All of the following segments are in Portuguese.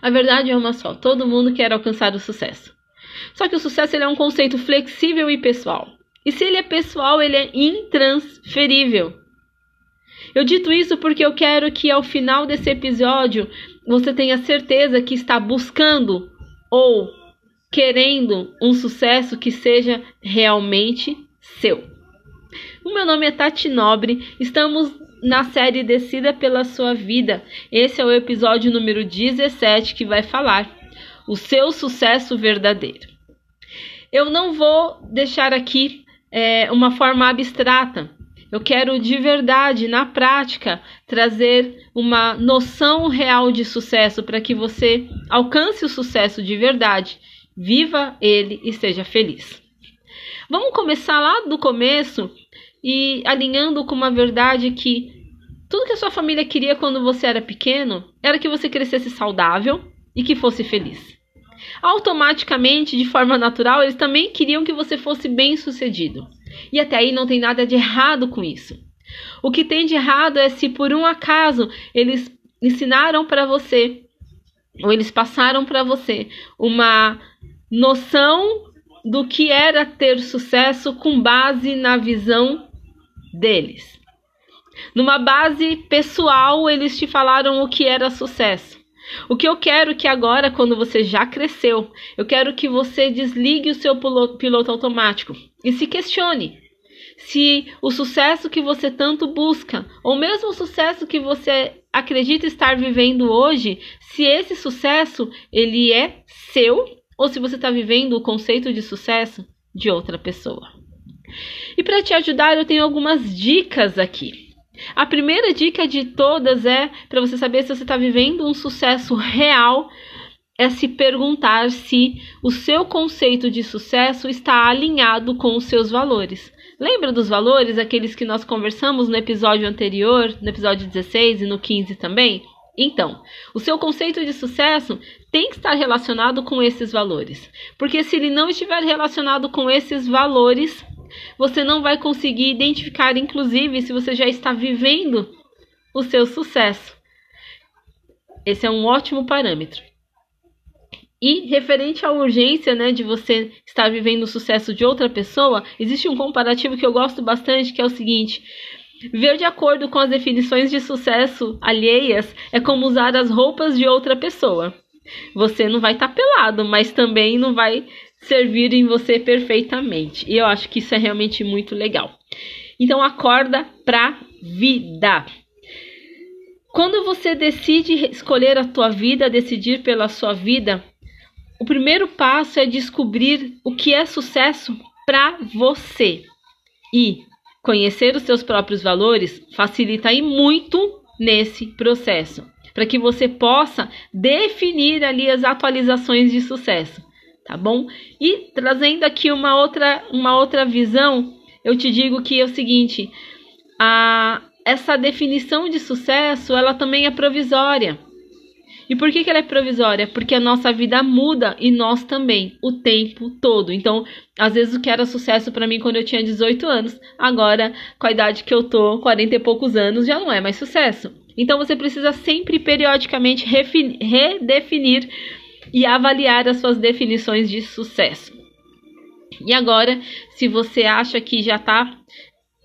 A verdade é uma só: todo mundo quer alcançar o sucesso. Só que o sucesso é um conceito flexível e pessoal. E se ele é pessoal, ele é intransferível. Eu dito isso porque eu quero que ao final desse episódio você tenha certeza que está buscando ou querendo um sucesso que seja realmente seu. O meu nome é Tati Nobre, estamos na série Decida pela Sua Vida. Esse é o episódio número 17 que vai falar o seu sucesso verdadeiro. Eu não vou deixar aqui é, uma forma abstrata. Eu quero de verdade, na prática, trazer uma noção real de sucesso para que você alcance o sucesso de verdade, viva ele e seja feliz. Vamos começar lá do começo e alinhando com uma verdade que tudo que a sua família queria quando você era pequeno era que você crescesse saudável e que fosse feliz. Automaticamente, de forma natural, eles também queriam que você fosse bem-sucedido. E até aí não tem nada de errado com isso. O que tem de errado é se por um acaso eles ensinaram para você ou eles passaram para você uma noção do que era ter sucesso com base na visão deles. Numa base pessoal, eles te falaram o que era sucesso. O que eu quero que agora, quando você já cresceu, eu quero que você desligue o seu piloto automático e se questione se o sucesso que você tanto busca, ou mesmo o sucesso que você acredita estar vivendo hoje, se esse sucesso ele é seu ou se você está vivendo o conceito de sucesso de outra pessoa. E para te ajudar, eu tenho algumas dicas aqui. A primeira dica de todas é para você saber se você está vivendo um sucesso real, é se perguntar se o seu conceito de sucesso está alinhado com os seus valores. Lembra dos valores, aqueles que nós conversamos no episódio anterior, no episódio 16 e no 15 também? Então, o seu conceito de sucesso tem que estar relacionado com esses valores. Porque se ele não estiver relacionado com esses valores, você não vai conseguir identificar, inclusive, se você já está vivendo o seu sucesso. Esse é um ótimo parâmetro. E referente à urgência, né, de você estar vivendo o sucesso de outra pessoa, existe um comparativo que eu gosto bastante, que é o seguinte: ver de acordo com as definições de sucesso alheias é como usar as roupas de outra pessoa. Você não vai estar tá pelado, mas também não vai servir em você perfeitamente. E eu acho que isso é realmente muito legal. Então acorda pra vida. Quando você decide escolher a tua vida, decidir pela sua vida, o primeiro passo é descobrir o que é sucesso para você. E conhecer os seus próprios valores facilita aí muito nesse processo, para que você possa definir ali as atualizações de sucesso tá bom? E trazendo aqui uma outra, uma outra visão, eu te digo que é o seguinte, a, essa definição de sucesso, ela também é provisória. E por que, que ela é provisória? Porque a nossa vida muda e nós também, o tempo todo. Então, às vezes o que era sucesso para mim quando eu tinha 18 anos, agora, com a idade que eu tô, 40 e poucos anos, já não é mais sucesso. Então, você precisa sempre, periodicamente, redefinir e avaliar as suas definições de sucesso. E agora, se você acha que já está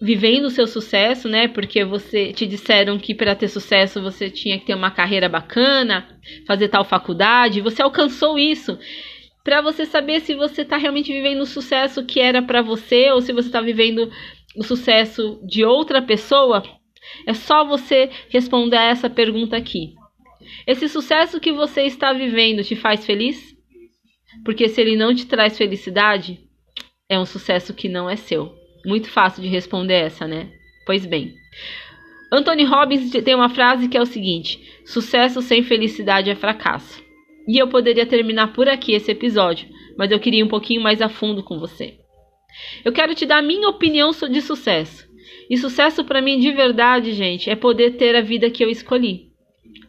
vivendo o seu sucesso, né? Porque você te disseram que para ter sucesso você tinha que ter uma carreira bacana, fazer tal faculdade, você alcançou isso. Para você saber se você está realmente vivendo o sucesso que era para você ou se você está vivendo o sucesso de outra pessoa, é só você responder a essa pergunta aqui. Esse sucesso que você está vivendo te faz feliz? Porque se ele não te traz felicidade, é um sucesso que não é seu. Muito fácil de responder essa, né? Pois bem. Anthony Robbins tem uma frase que é o seguinte: sucesso sem felicidade é fracasso. E eu poderia terminar por aqui esse episódio, mas eu queria ir um pouquinho mais a fundo com você. Eu quero te dar a minha opinião de sucesso. E sucesso para mim de verdade, gente, é poder ter a vida que eu escolhi.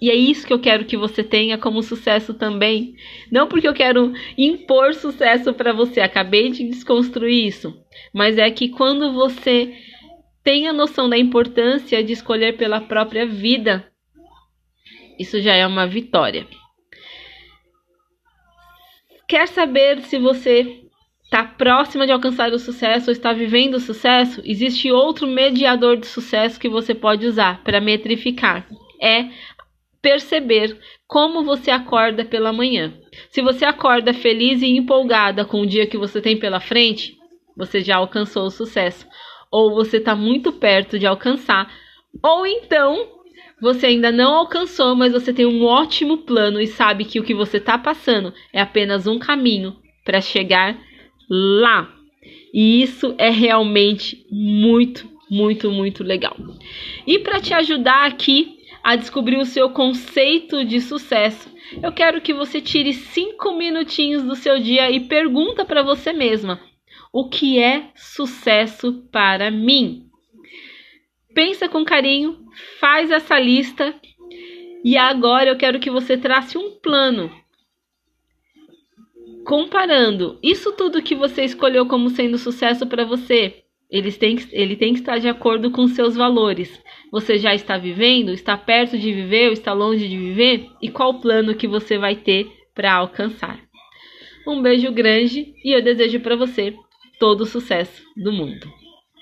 E é isso que eu quero que você tenha como sucesso também. Não porque eu quero impor sucesso para você, acabei de desconstruir isso. Mas é que quando você tem a noção da importância de escolher pela própria vida, isso já é uma vitória. Quer saber se você está próxima de alcançar o sucesso ou está vivendo o sucesso? Existe outro mediador de sucesso que você pode usar para metrificar. É perceber como você acorda pela manhã. Se você acorda feliz e empolgada com o dia que você tem pela frente, você já alcançou o sucesso. Ou você está muito perto de alcançar. Ou então você ainda não alcançou, mas você tem um ótimo plano e sabe que o que você está passando é apenas um caminho para chegar lá. E isso é realmente muito, muito, muito legal. E para te ajudar aqui a descobrir o seu conceito de sucesso, eu quero que você tire cinco minutinhos do seu dia e pergunta para você mesma: o que é sucesso para mim? Pensa com carinho, faz essa lista e agora eu quero que você trace um plano comparando isso tudo que você escolheu como sendo sucesso para você. Eles têm, ele tem que estar de acordo com seus valores. Você já está vivendo? Está perto de viver ou está longe de viver? E qual plano que você vai ter para alcançar? Um beijo grande e eu desejo para você todo o sucesso do mundo.